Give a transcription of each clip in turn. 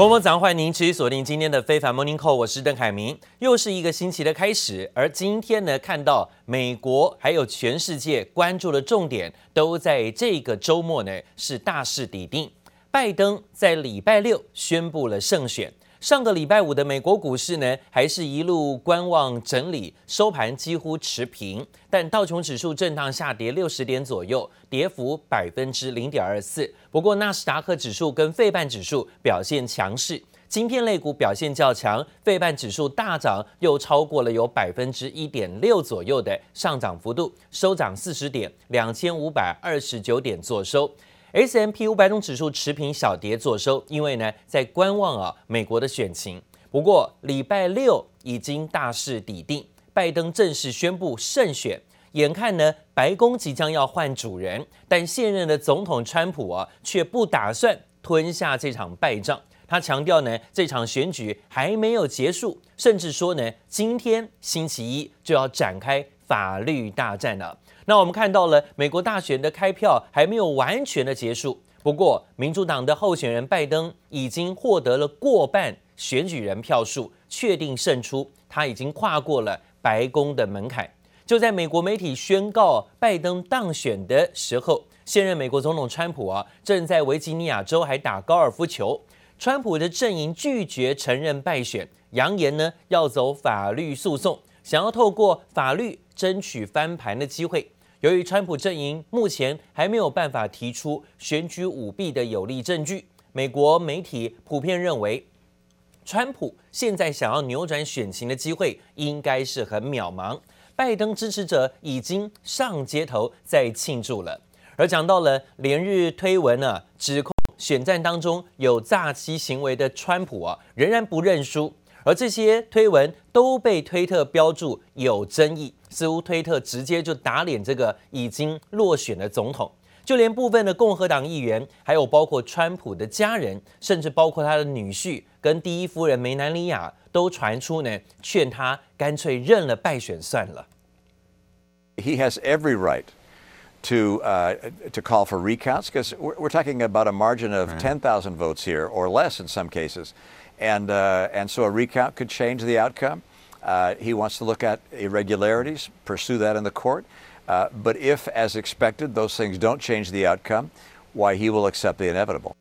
各位早上欢迎您持续锁定今天的非凡 Morning Call，我是邓凯明。又是一个星期的开始，而今天呢，看到美国还有全世界关注的重点都在这个周末呢，是大势已定。拜登在礼拜六宣布了胜选。上个礼拜五的美国股市呢，还是一路观望整理，收盘几乎持平。但道琼指数震荡下跌六十点左右，跌幅百分之零点二四。不过纳斯达克指数跟费半指数表现强势，晶片类股表现较强，费半指数大涨，又超过了有百分之一点六左右的上涨幅度，收涨四十点，两千五百二十九点作收。S M P 五百种指数持平小跌作收，因为呢在观望啊美国的选情。不过礼拜六已经大势已定，拜登正式宣布胜选。眼看呢白宫即将要换主人，但现任的总统川普啊却不打算吞下这场败仗。他强调呢这场选举还没有结束，甚至说呢今天星期一就要展开法律大战了。那我们看到了美国大选的开票还没有完全的结束，不过民主党的候选人拜登已经获得了过半选举人票数，确定胜出，他已经跨过了白宫的门槛。就在美国媒体宣告拜登当选的时候，现任美国总统川普啊正在维吉尼亚州还打高尔夫球。川普的阵营拒绝承认败选，扬言呢要走法律诉讼，想要透过法律争取翻盘的机会。由于川普阵营目前还没有办法提出选举舞弊的有力证据，美国媒体普遍认为，川普现在想要扭转选情的机会应该是很渺茫。拜登支持者已经上街头在庆祝了。而讲到了连日推文呢、啊，指控选战当中有诈欺行为的川普啊，仍然不认输。而这些推文都被推特标注有争议，似乎推特直接就打脸这个已经落选的总统。就连部分的共和党议员，还有包括川普的家人，甚至包括他的女婿跟第一夫人梅兰妮亚，都传出呢，劝他干脆认了败选算了。He has every right to uh, to call for recounts because we're, we're talking about a margin of 10,000 votes here or less in some cases. And, uh, and so a recount could change the outcome. Uh, he wants to look at irregularities, pursue that in the court. Uh, but if, as expected, those things don't change the outcome, why he will accept the inevitable.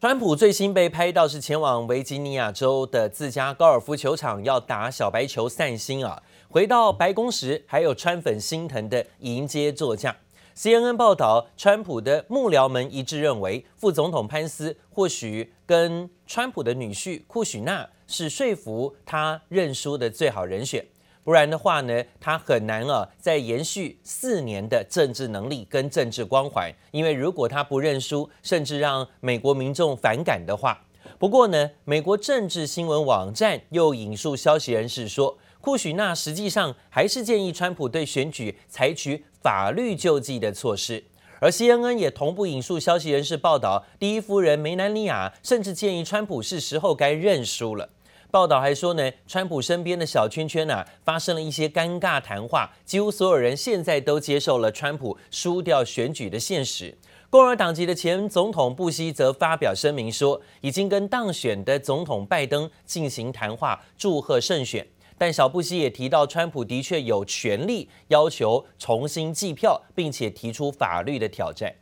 川普最新被拍到是前往维吉尼亚州的自家高尔夫球场要打小白球散心啊，回到白宫时还有川粉心疼的迎接座驾。 CNN 报道，川普的幕僚们一致认为，副总统潘斯或许跟川普的女婿库许纳是说服他认输的最好人选。不然的话呢，他很难啊再延续四年的政治能力跟政治光环。因为如果他不认输，甚至让美国民众反感的话，不过呢，美国政治新闻网站又引述消息人士说。库许纳实际上还是建议川普对选举采取法律救济的措施，而 CNN 也同步引述消息人士报道，第一夫人梅兰妮亚甚至建议川普是时候该认输了。报道还说呢，川普身边的小圈圈啊发生了一些尴尬谈话，几乎所有人现在都接受了川普输掉选举的现实。共和党籍的前总统布希则发表声明说，已经跟当选的总统拜登进行谈话，祝贺胜选。但小布希也提到，川普的确有权利要求重新计票，并且提出法律的挑战。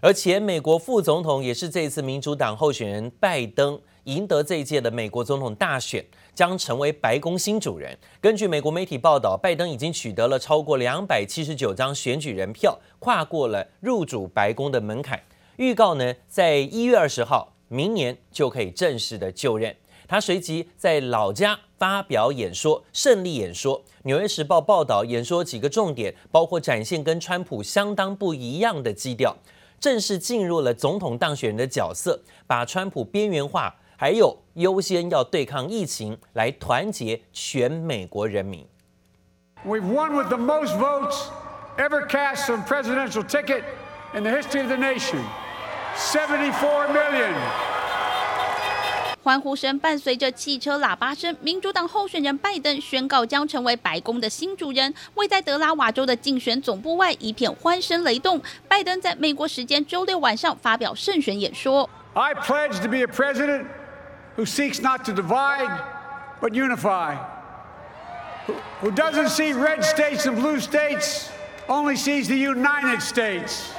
而前美国副总统也是这次民主党候选人拜登赢得这一届的美国总统大选，将成为白宫新主人。根据美国媒体报道，拜登已经取得了超过两百七十九张选举人票，跨过了入主白宫的门槛。预告呢，在一月二十号，明年就可以正式的就任。他随即在老家发表演说，胜利演说。《纽约时报》报道，演说几个重点，包括展现跟川普相当不一样的基调，正式进入了总统当选人的角色，把川普边缘化，还有优先要对抗疫情，来团结全美国人民。We've won with the most votes ever cast on presidential ticket in the history of the nation, seventy-four million. 欢呼声伴随着汽车喇叭声，民主党候选人拜登宣告将成为白宫的新主人。位在德拉瓦州的竞选总部外，一片欢声雷动。拜登在美国时间周六晚上发表胜选演说。I pledge to be a president who seeks not to divide, but unify. Who, who doesn't see red states and blue states, only sees the United States.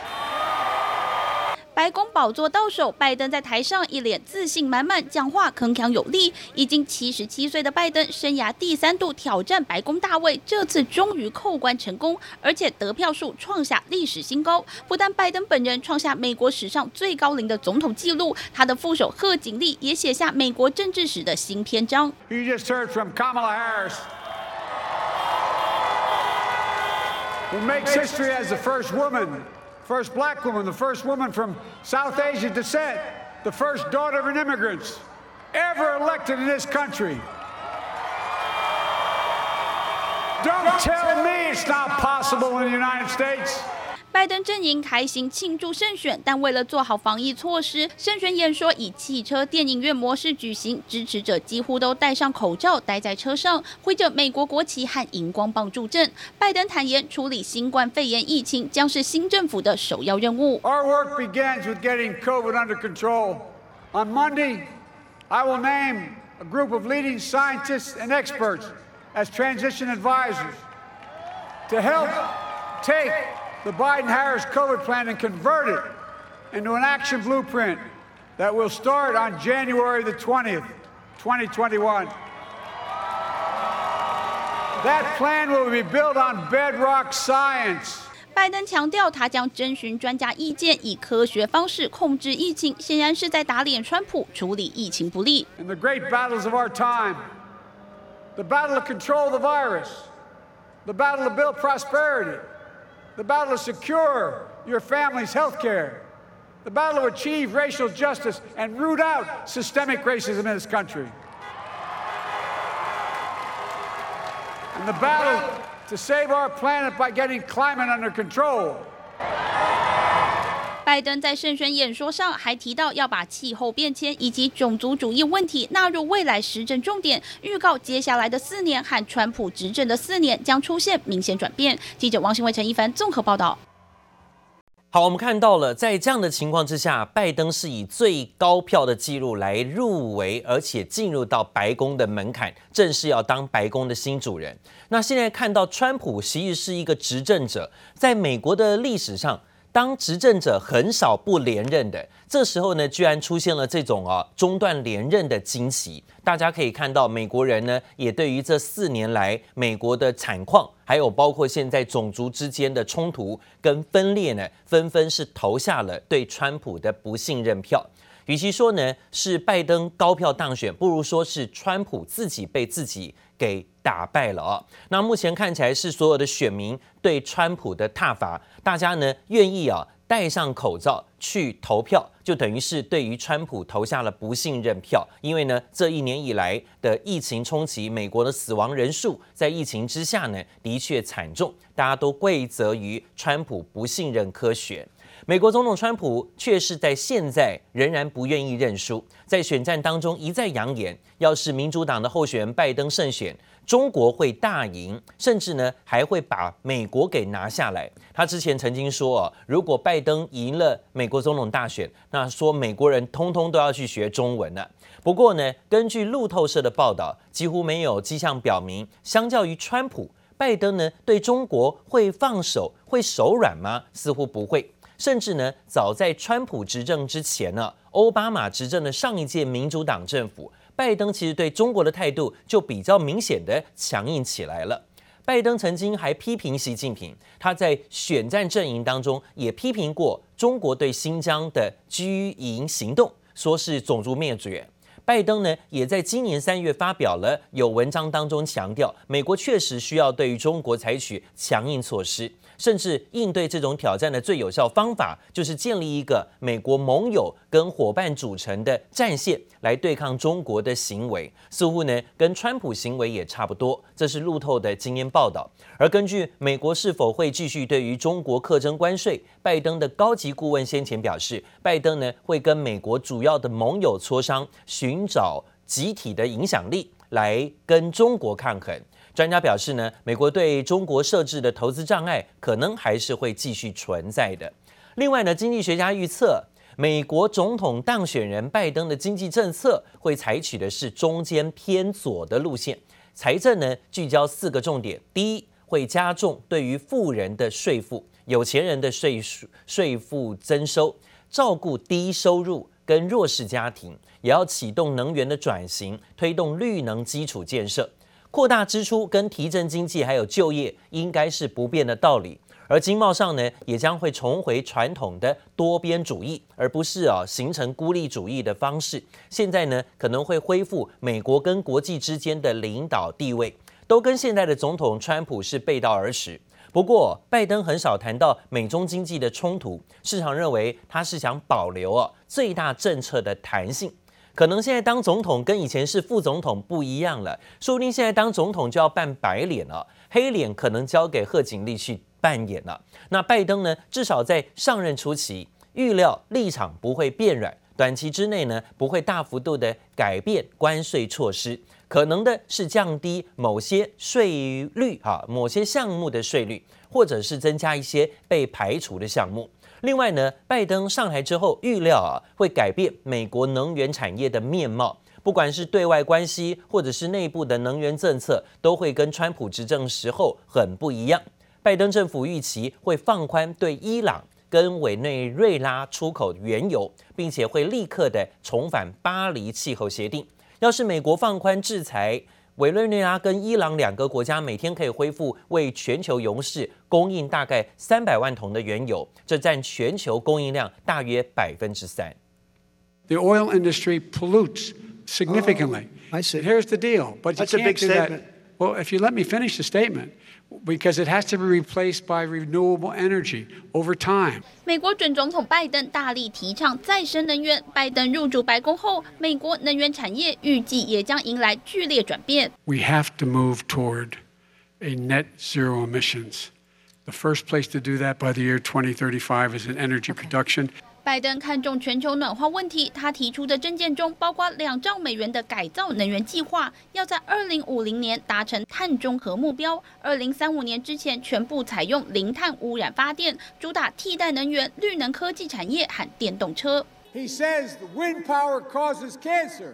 白宫宝座到手，拜登在台上一脸自信满满，讲话铿锵有力。已经七十七岁的拜登，生涯第三度挑战白宫大位，这次终于扣关成功，而且得票数创下历史新高。不但拜登本人创下美国史上最高龄的总统纪录，他的副手贺锦丽也写下美国政治史的新篇章。You just heard from Kamala Harris, who makes history as the first woman. First black woman, the first woman from South Asian descent, the first daughter of an immigrant ever elected in this country. Don't tell me it's not possible in the United States. 拜登阵营开心庆祝胜选，但为了做好防疫措施，胜选演说以汽车电影院模式举行，支持者几乎都戴上口罩，待在车上，挥着美国国旗和荧光棒助阵。拜登坦言，处理新冠肺炎疫情将是新政府的首要任务。Our work begins with getting COVID under control. On Monday, I will name a group of leading scientists and experts as transition advisors to help take the Biden-Harris COVID plan and convert it into an action blueprint that will start on January the 20th, 2021. That plan will be built on bedrock science. 拜登强调，他将征询专家意见，以科学方式控制疫情，显然是在打脸川普处理疫情不力。In the great battles of our time, the battle to control the virus, the battle to build prosperity. the battle to secure your family's health care, the battle to achieve racial justice and root out systemic racism in this country, and the battle to save our planet by getting climate under control. 拜登在胜选演说上还提到要把气候变迁以及种族主义问题纳入未来施政重点，预告接下来的四年和川普执政的四年将出现明显转变。记者王新伟、陈一凡综合报道。好，我们看到了，在这样的情况之下，拜登是以最高票的记录来入围，而且进入到白宫的门槛，正式要当白宫的新主人。那现在看到川普其实是一个执政者，在美国的历史上。当执政者很少不连任的，这时候呢，居然出现了这种啊中断连任的惊喜。大家可以看到，美国人呢也对于这四年来美国的惨况，还有包括现在种族之间的冲突跟分裂呢，纷纷是投下了对川普的不信任票。与其说呢是拜登高票当选，不如说是川普自己被自己给打败了啊！那目前看起来是所有的选民对川普的挞伐，大家呢愿意啊戴上口罩去投票，就等于是对于川普投下了不信任票。因为呢这一年以来的疫情冲击，美国的死亡人数在疫情之下呢的确惨重，大家都归责于川普不信任科学。美国总统川普却是在现在仍然不愿意认输，在选战当中一再扬言，要是民主党的候选人拜登胜选，中国会大赢，甚至呢还会把美国给拿下来。他之前曾经说哦，如果拜登赢了美国总统大选，那说美国人通通都要去学中文了。不过呢，根据路透社的报道，几乎没有迹象表明，相较于川普，拜登呢对中国会放手、会手软吗？似乎不会。甚至呢，早在川普执政之前呢，奥巴马执政的上一届民主党政府，拜登其实对中国的态度就比较明显的强硬起来了。拜登曾经还批评习近平，他在选战阵营当中也批评过中国对新疆的居营行动，说是种族灭绝。拜登呢，也在今年三月发表了有文章当中强调，美国确实需要对于中国采取强硬措施。甚至应对这种挑战的最有效方法，就是建立一个美国盟友跟伙伴组成的战线来对抗中国的行为。似乎呢，跟川普行为也差不多。这是路透的今天报道。而根据美国是否会继续对于中国课征关税，拜登的高级顾问先前表示，拜登呢会跟美国主要的盟友磋商，寻寻找集体的影响力来跟中国抗衡。专家表示呢，美国对中国设置的投资障碍可能还是会继续存在的。另外呢，经济学家预测，美国总统当选人拜登的经济政策会采取的是中间偏左的路线，财政呢聚焦四个重点：第一，会加重对于富人的税负，有钱人的税税负增收，照顾低收入跟弱势家庭，也要启动能源的转型，推动绿能基础建设。扩大支出跟提振经济还有就业，应该是不变的道理。而经贸上呢，也将会重回传统的多边主义，而不是啊形成孤立主义的方式。现在呢，可能会恢复美国跟国际之间的领导地位，都跟现在的总统川普是背道而驰。不过，拜登很少谈到美中经济的冲突，市场认为他是想保留啊最大政策的弹性。可能现在当总统跟以前是副总统不一样了，说不定现在当总统就要扮白脸了，黑脸可能交给贺锦丽去扮演了。那拜登呢？至少在上任初期，预料立场不会变软，短期之内呢不会大幅度的改变关税措施，可能的是降低某些税率哈，某些项目的税率，或者是增加一些被排除的项目。另外呢，拜登上台之后，预料啊会改变美国能源产业的面貌，不管是对外关系或者是内部的能源政策，都会跟川普执政时候很不一样。拜登政府预期会放宽对伊朗跟委内瑞拉出口原油，并且会立刻的重返巴黎气候协定。要是美国放宽制裁，委内瑞拉跟伊朗两个国家每天可以恢复为全球油市供应大概三百万桶的原油，这占全球供应量大约百分之三。The oil industry pollutes significantly. I see. Here's the deal, but you That's a can't big do that. statement. Well, if you let me finish the statement, because it has to be replaced by renewable energy over time. 美国准总统拜登大力提倡再生能源。拜登入主白宫后，美国能源产业预计也将迎来剧烈转变。We have to move toward a net zero emissions. The first place to do that by the year 2035 is in energy production. 拜登看重全球暖化问题，他提出的政见中包括两兆美元的改造能源计划，要在二零五零年达成碳中和目标，二零三五年之前全部采用零碳污染发电，主打替代能源、绿能科技产业和电动车。He says the wind power causes cancer.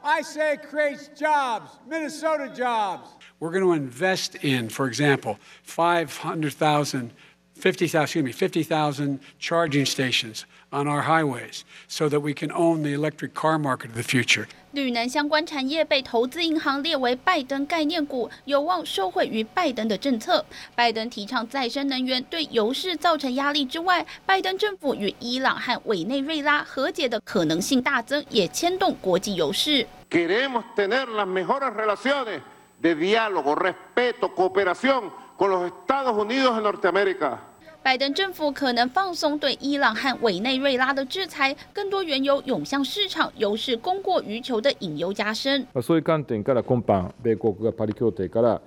I say it creates jobs, Minnesota jobs. We're going to invest in, for example, 500,000 50,000, excuse me, 50,000 charging stations on our highways so that we can own the electric car market of the future. 绿能相关产业被投资银行列为拜登概念股，有望受惠于拜登的政策。拜登提倡再生能源对油市造成压力之外，拜登政府与伊朗和委内瑞拉和解的可能性大增，也牵动国际油市。Queremos tener las mejores relaciones de diálogo, respeto, cooperación con los Estados Unidos de Norteamérica. 拜登政府可能放松对伊朗和委内瑞拉的制裁，更多原油涌向市场，油市供过于求的隐忧加深。そういう观点から今般米国がパリ协定から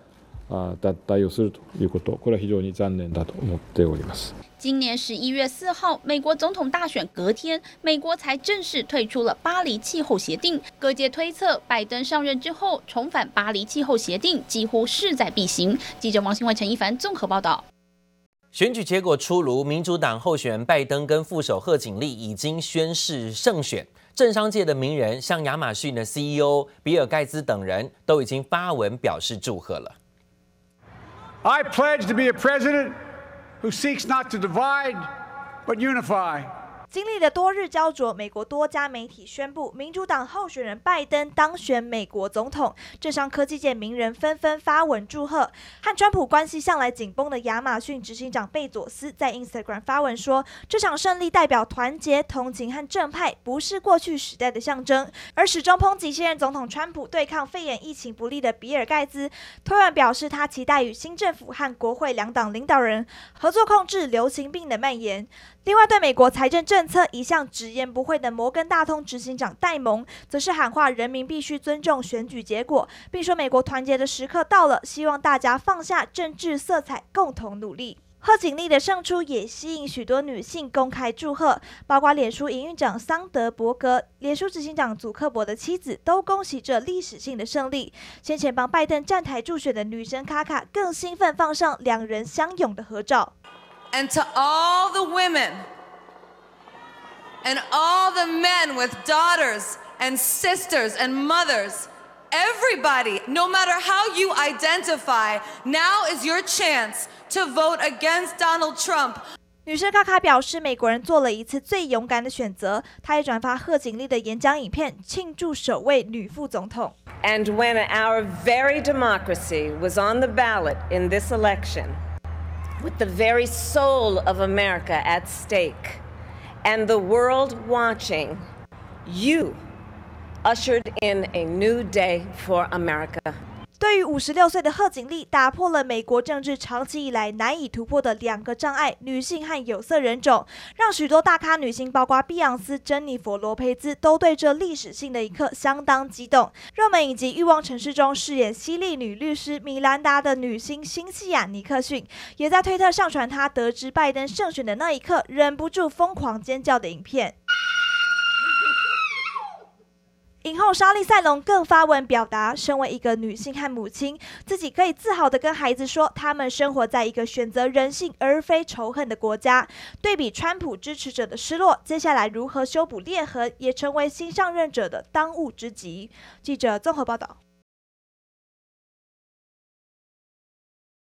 啊脱退をするということ、これは非常に残念だと思っております。今年十一月四号，美国总统大选隔天，美国才正式退出了巴黎气候协定。各界推测，拜登上任之后重返巴黎气候协定几乎势在必行。记者王新伟、陈一凡综合报道。 选举结果出炉，民主党候选人拜登跟副手贺锦丽已经宣誓胜选。政商界的名人，像亚马逊的 CEO 比尔盖茨等人都已经发文表示祝贺了。I pledge to be a president who seeks not to divide, but unify. 经历了多日焦灼，美国多家媒体宣布，民主党候选人拜登当选美国总统。政商科技界名人纷纷发文祝贺。和川普关系向来紧绷的亚马逊执行长贝佐斯在 Instagram 发文说：“这场胜利代表团结、同情和正派，不是过去时代的象征。”而始终抨击现任总统川普对抗肺炎疫情不利的比尔盖茨推文表示，他期待与新政府和国会两党领导人合作控制流行病的蔓延。另外，对美国财政政策一向直言不讳的摩根大通执行长戴蒙，则是喊话人民必须尊重选举结果，并说美国团结的时刻到了，希望大家放下政治色彩，共同努力。贺锦丽的胜出也吸引许多女性公开祝贺，包括脸书营运长桑德伯格、脸书执行长祖克伯的妻子都恭喜这历史性的胜利。先前帮拜登站台助选的女神卡卡更兴奋放上两人相拥的合照。And to all the women and all the men with daughters and sisters and mothers. Everybody, no matter how you identify, now is your chance to vote against Donald Trump. 女生卡卡表示，美国人做了一次最勇敢的选择。她也转发贺锦丽的演讲影片，庆祝首位女副总统。And when our very democracy was on the ballot in this election, with the very soul of America at stake, and the world watching, you ushered in a new day for America. 对于五十六岁的贺锦丽，打破了美国政治长期以来难以突破的两个障碍——女性和有色人种，让许多大咖女星，包括碧昂斯、珍妮佛·罗佩兹，都对这历史性的一刻相当激动。热门影集《欲望城市》中饰演犀利女律师米兰达的女星辛西娅·尼克逊，也在推特上传她得知拜登胜选的那一刻，忍不住疯狂尖叫的影片。影后莎莉·赛隆更发文表达，身为一个女性和母亲，自己可以自豪地跟孩子说，他们生活在一个选择人性而非仇恨的国家。对比川普支持者的失落，接下来如何修补裂痕，也成为新上任者的当务之急。记者综合报道。